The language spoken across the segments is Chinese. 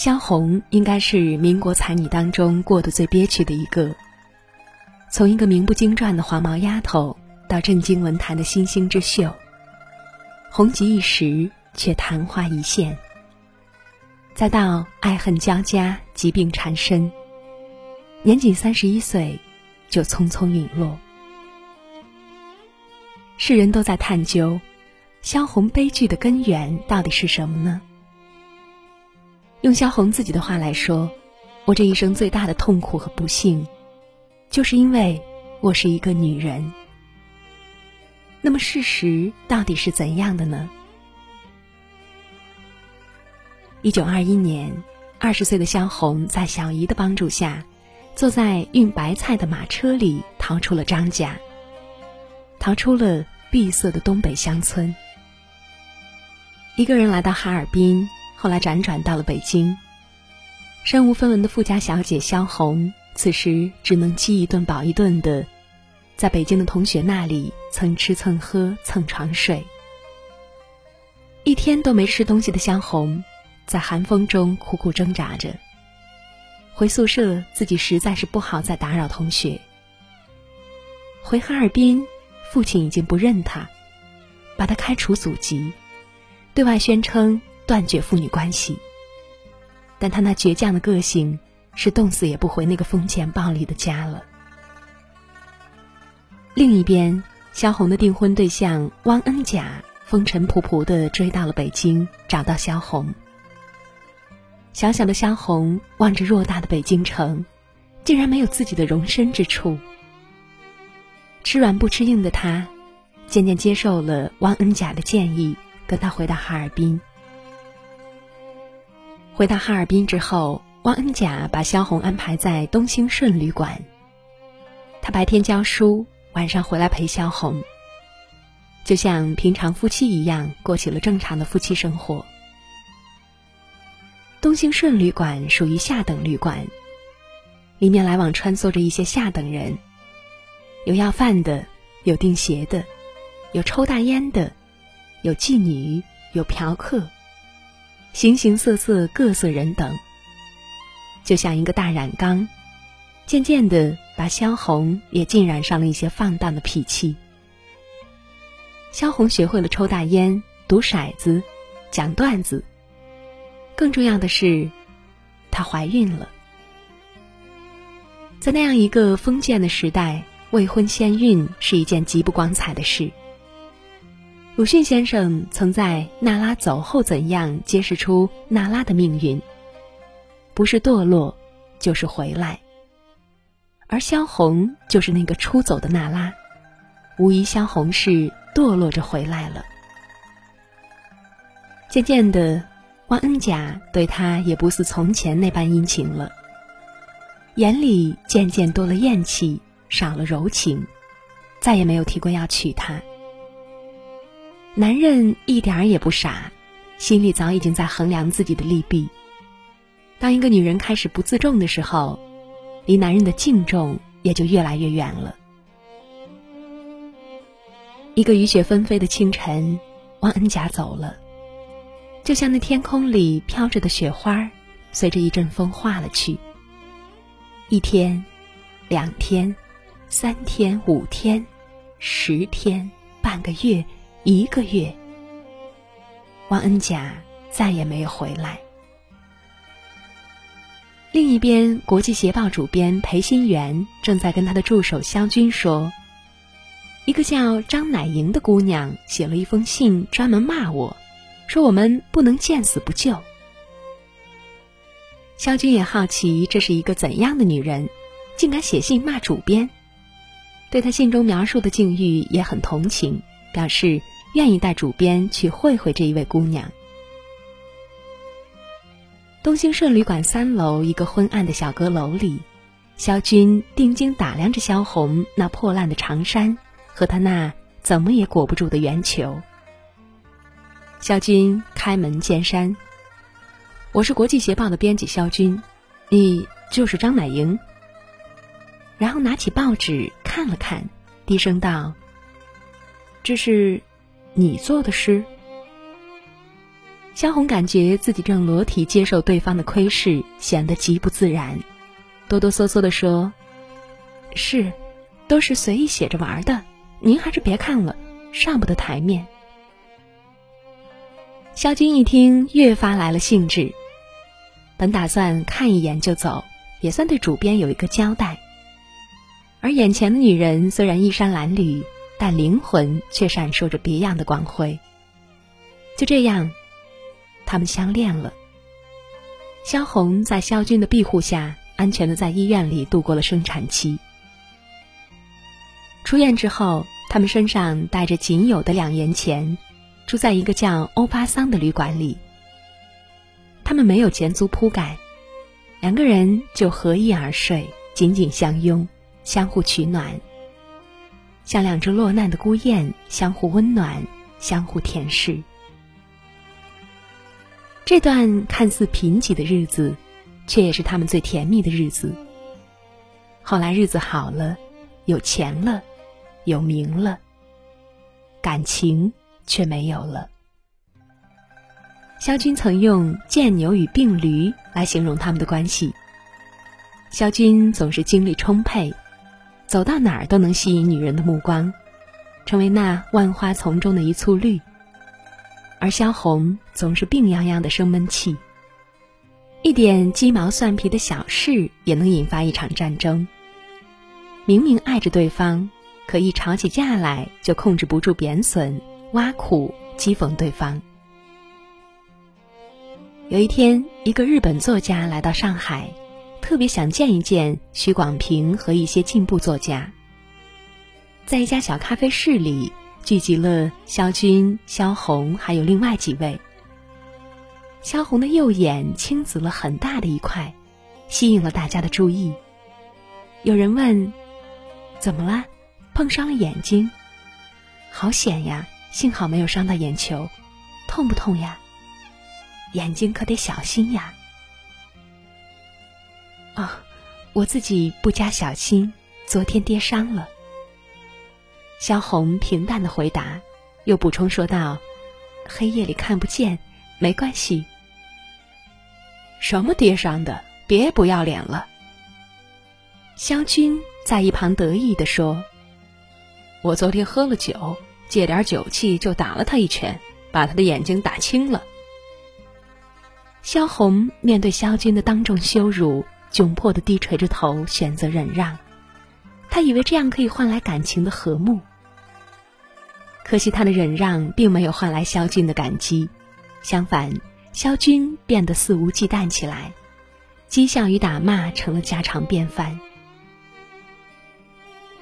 萧红应该是民国才女当中过得最憋屈的一个。从一个名不经传的黄毛丫头，到震惊文坛的新星之秀，红极一时却昙花一现，再到爱恨交加、疾病缠身，年仅三十一岁，就匆匆陨落。世人都在探究，萧红悲剧的根源到底是什么呢？用萧红自己的话来说：“我这一生最大的痛苦和不幸。”就是因为我是一个女人。那么事实到底是怎样的呢？一九二一年，二十岁的萧红在小姨的帮助下，坐在运白菜的马车里逃出了张家，逃出了闭塞的东北乡村，一个人来到哈尔滨，后来辗转到了北京。身无分文的富家小姐萧红。此时只能饥一顿饱一顿的，在北京的同学那里蹭吃蹭喝蹭床睡。一天都没吃东西的萧红，在寒风中苦苦挣扎着。回宿舍，自己实在是不好再打扰同学。回哈尔滨，父亲已经不认他，把他开除祖籍，对外宣称断绝父女关系。但他那倔强的个性。是冻死也不回那个封建暴力的家了。另一边，萧红的订婚对象汪恩甲风尘仆仆的追到了北京，找到萧红。小小的萧红望着偌大的北京城，竟然没有自己的容身之处。吃软不吃硬的他，渐渐接受了汪恩甲的建议，跟他回到哈尔滨。回到哈尔滨之后。汪恩甲把萧红安排在东兴顺旅馆，他白天教书，晚上回来陪萧红，就像平常夫妻一样过起了正常的夫妻生活。东兴顺旅馆属于下等旅馆，里面来往穿梭着一些下等人，有要饭的，有订鞋的，有抽大烟的，有妓女，有嫖客，形形色色，各色人等。就像一个大染缸，渐渐的把萧红也浸染上了一些放荡的脾气。萧红学会了抽大烟、赌骰子、讲段子，更重要的是，她怀孕了。在那样一个封建的时代，未婚先孕是一件极不光彩的事。鲁迅先生曾在《娜拉走后怎样》揭示出娜拉的命运。不是堕落，就是回来。而萧红就是那个出走的娜拉，无疑萧红是堕落着回来了。渐渐的，汪恩甲对她也不似从前那般殷勤了，眼里渐渐多了厌弃，少了柔情，再也没有提过要娶她。男人一点儿也不傻，心里早已经在衡量自己的利弊。当一个女人开始不自重的时候，离男人的敬重也就越来越远了。一个雨雪纷飞的清晨，汪恩甲走了，就像那天空里飘着的雪花，随着一阵风化了去。一天，两天，三天，五天，十天，半个月，一个月，汪恩甲再也没有回来。另一边，《国际协报》主编裴新元正在跟他的助手肖军说：“一个叫张乃莹的姑娘写了一封信，专门骂我，说我们不能见死不救。”肖军也好奇这是一个怎样的女人，竟敢写信骂主编，对他信中描述的境遇也很同情，表示愿意带主编去会会这一位姑娘。东兴顺旅馆三楼一个昏暗的小阁楼里，萧军定睛打量着萧红那破烂的长衫和她那怎么也裹不住的圆球。萧军开门见山：“我是国际协报的编辑萧军，你就是张乃莹。”然后拿起报纸看了看，低声道：“这是你做的诗。”萧红感觉自己正裸体接受对方的窥视，显得极不自然，哆哆嗦嗦的说：“是，都是随意写着玩的，您还是别看了，上不得台面。”萧军一听，越发来了兴致。本打算看一眼就走，也算对主编有一个交代。而眼前的女人虽然衣衫褴褛，但灵魂却闪烁着别样的光辉。就这样。他们相恋了。萧红在萧军的庇护下，安全的在医院里度过了生产期。出院之后，他们身上带着仅有的两元钱，住在一个叫欧巴桑的旅馆里。他们没有钱租铺盖，两个人就合衣而睡，紧紧相拥，相互取暖，像两只落难的孤雁，相互温暖，相互舔舐。这段看似贫瘠的日子，却也是他们最甜蜜的日子。后来日子好了，有钱了，有名了，感情却没有了。萧军曾用“贱牛与病驴”来形容他们的关系。萧军总是精力充沛，走到哪儿都能吸引女人的目光，成为那万花丛中的一簇绿。而萧红总是病殃殃的生闷气，一点鸡毛蒜皮的小事也能引发一场战争。明明爱着对方，可一吵起架来就控制不住贬损、挖苦、讥讽对方。有一天，一个日本作家来到上海，特别想见一见徐广平和一些进步作家，在一家小咖啡室里。聚集了萧军、萧红，还有另外几位。萧红的右眼青紫了很大的一块，吸引了大家的注意。有人问：“怎么了？碰伤了眼睛？好险呀！幸好没有伤到眼球，痛不痛呀？眼睛可得小心呀！”我自己不加小心，昨天跌伤了。萧红平淡的回答，又补充说道：“黑夜里看不见，没关系。”什么跌伤的？别不要脸了！萧军在一旁得意的说：“我昨天喝了酒，借点酒气就打了他一拳，把他的眼睛打青了。”萧红面对萧军的当众羞辱，窘迫的低垂着头，选择忍让。他以为这样可以换来感情的和睦。可惜他的忍让并没有换来萧军的感激，相反，萧军变得肆无忌惮起来，讥笑与打骂成了家常便饭。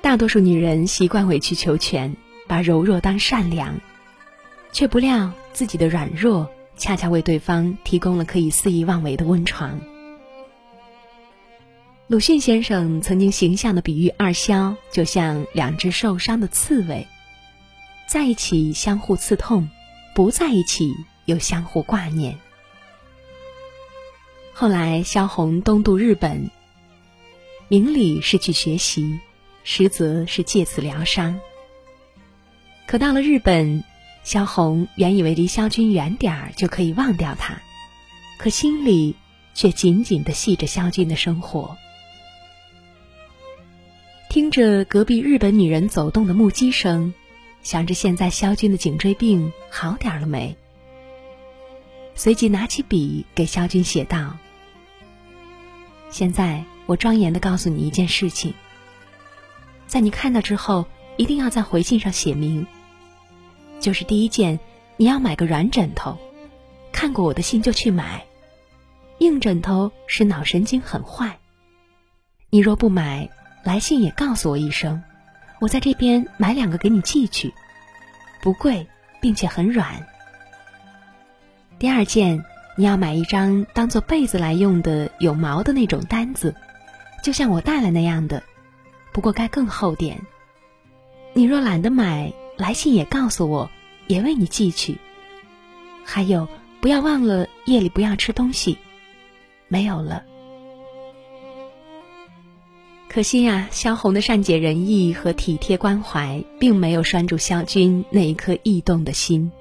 大多数女人习惯委曲求全，把柔弱当善良，却不料自己的软弱恰恰为对方提供了可以肆意妄为的温床。鲁迅先生曾经形象的比喻二萧，就像两只受伤的刺猬。在一起相互刺痛，不在一起又相互挂念。后来萧红东渡日本，明里是去学习，实则是借此疗伤。可到了日本，萧红原以为离萧军远点儿就可以忘掉他，可心里却紧紧的系着萧军的生活。听着隔壁日本女人走动的木屐声。想着现在萧军的颈椎病好点了没？随即拿起笔给萧军写道：“现在我庄严的告诉你一件事情，在你看到之后，一定要在回信上写明。就是第一件，你要买个软枕头，看过我的信就去买，硬枕头使脑神经很坏。你若不买，来信也告诉我一声。”我在这边买两个给你寄去，不贵，并且很软。第二件，你要买一张当做被子来用的有毛的那种单子，就像我带来那样的，不过该更厚点。你若懒得买，来信也告诉我，也为你寄去。还有，不要忘了夜里不要吃东西。没有了。可惜呀，萧红的善解人意和体贴关怀，并没有拴住萧军那一颗异动的心。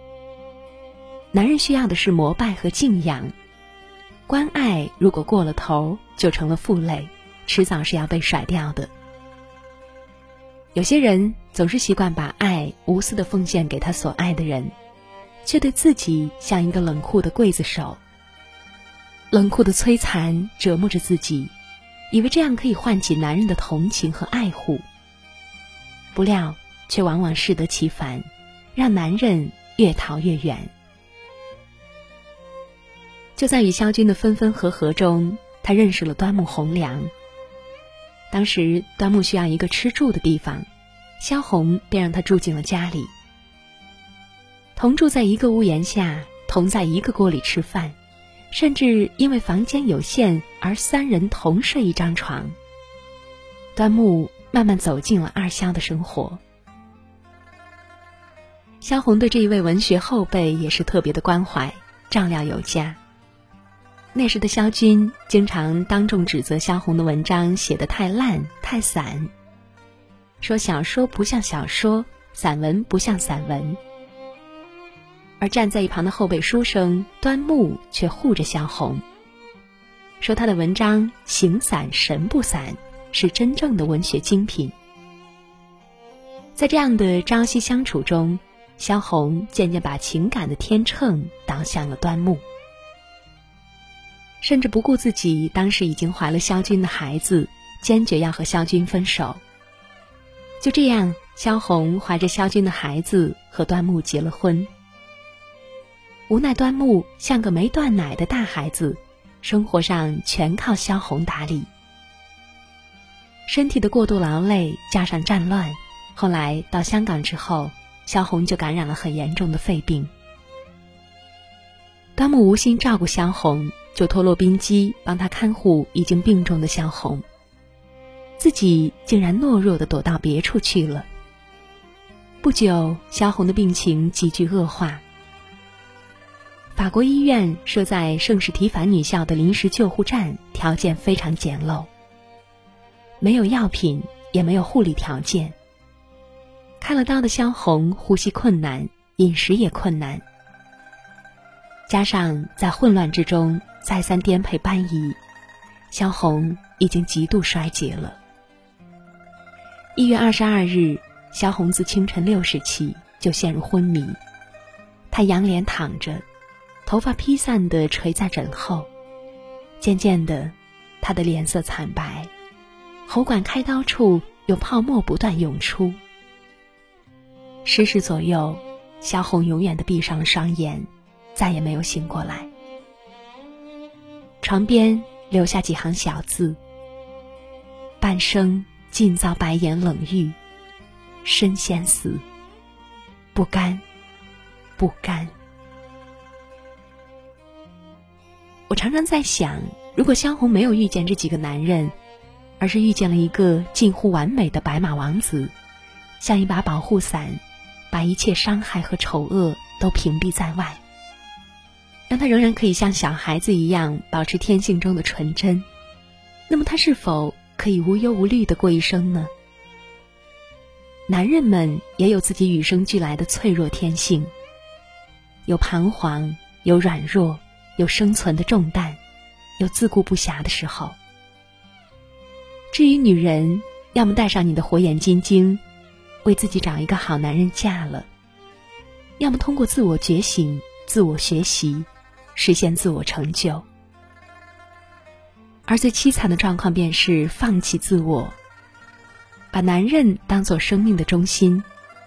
男人需要的是膜拜和敬仰，关爱如果过了头，就成了负累，迟早是要被甩掉的。有些人总是习惯把爱无私的奉献给他所爱的人，却对自己像一个冷酷的刽子手，冷酷的摧残折磨着自己，以为这样可以唤起男人的同情和爱护，不料却往往适得其反。让男人越逃越远。就在与萧军的分分合合中，他认识了端木蕻良。当时端木需要一个吃住的地方，萧红便让他住进了家里。同住在一个屋檐下，同在一个锅里吃饭，甚至因为房间有限而三人同睡一张床。端木慢慢走进了二萧的生活。萧红对这一位文学后辈也是特别的关怀，照料有加。那时的萧军经常当众指责萧红的文章写得太烂太散，说小说不像小说，散文不像散文。而站在一旁的后辈书生端木却护着萧红，说他的文章形散神不散，是真正的文学精品。在这样的朝夕相处中。萧红渐渐把情感的天秤倒向了端木，甚至不顾自己当时已经怀了萧军的孩子，坚决要和萧军分手。就这样，萧红怀着萧军的孩子和端木结了婚。无奈端木像个没断奶的大孩子，生活上全靠萧红打理。身体的过度劳累加上战乱，后来到香港之后。萧红就感染了很严重的肺病，端木无心照顾萧红，就托洛宾基帮他看护已经病重的萧红，自己竟然懦弱的躲到别处去了。不久，萧红的病情急剧恶化。法国医院设在圣史提凡女校的临时救护站条件非常简陋，没有药品，也没有护理条件。开了刀的萧红呼吸困难，饮食也困难，加上在混乱之中再三颠沛搬移，萧红已经极度衰竭了。一月二十二日，萧红自清晨六时起就陷入昏迷，她仰脸躺着，头发披散的垂在枕后，渐渐的，她的脸色惨白，喉管开刀处有泡沫不断涌出。十时左右，萧红永远的闭上了双眼，再也没有醒过来。床边留下几行小字：“半生尽遭白眼冷遇，身先死，不甘，不甘。”我常常在想，如果萧红没有遇见这几个男人，而是遇见了一个近乎完美的白马王子，像一把保护伞。把一切伤害和丑恶都屏蔽在外，让他仍然可以像小孩子一样保持天性中的纯真，那么他是否可以无忧无虑的过一生呢？男人们也有自己与生俱来的脆弱天性，有彷徨，有软弱，有生存的重担，有自顾不暇的时候。至于女人，要么带上你的火眼金睛。为自己找一个好男人嫁了，要么通过自我觉醒、自我学习，实现自我成就。而最凄惨的状况便是放弃自我，把男人当做生命的中心，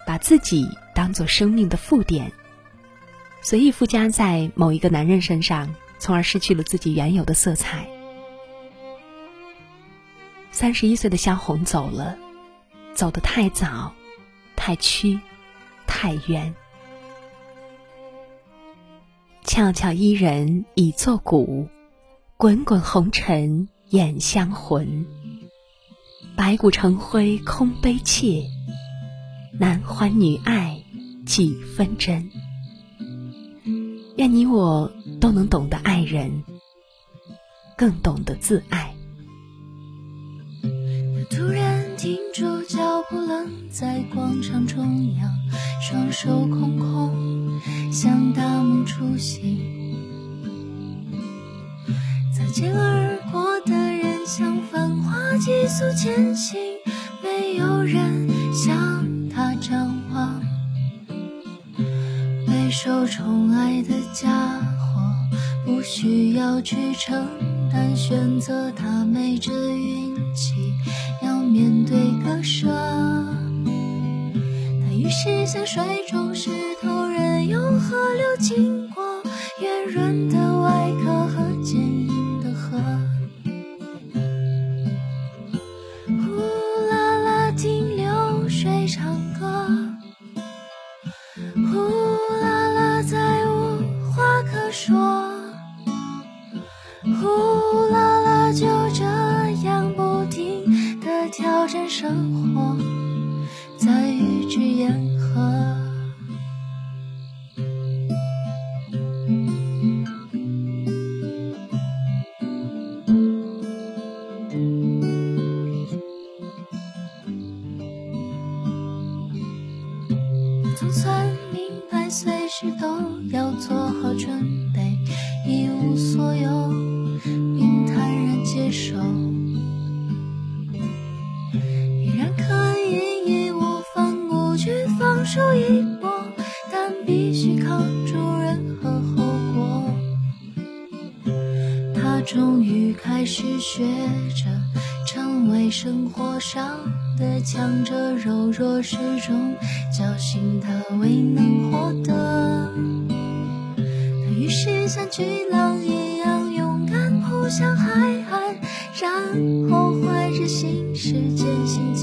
把自己当做生命的附点，随意附加在某一个男人身上，从而失去了自己原有的色彩。三十一岁的萧红走了，走得太早。太屈，太冤。悄悄伊人已作古，滚滚红尘掩相魂。白骨成灰空悲切，男欢女爱几分真。愿你我都能懂得爱人，更懂得自爱。突然停住脚步，愣在广场中央，双手空空。像大梦初醒。擦肩而过的人像繁花急速前行，没有人受宠爱的家伙，不需要去承担选择，他没这运气要面对割舍。他于是，像水中石头，任由河流经过，圆润的说。呼啦啦，就这样不停地挑战生活。开始学着成为生活上的强者，柔弱始终侥幸他未能获得。于是像巨浪一样勇敢扑向海岸，然后怀着心事渐行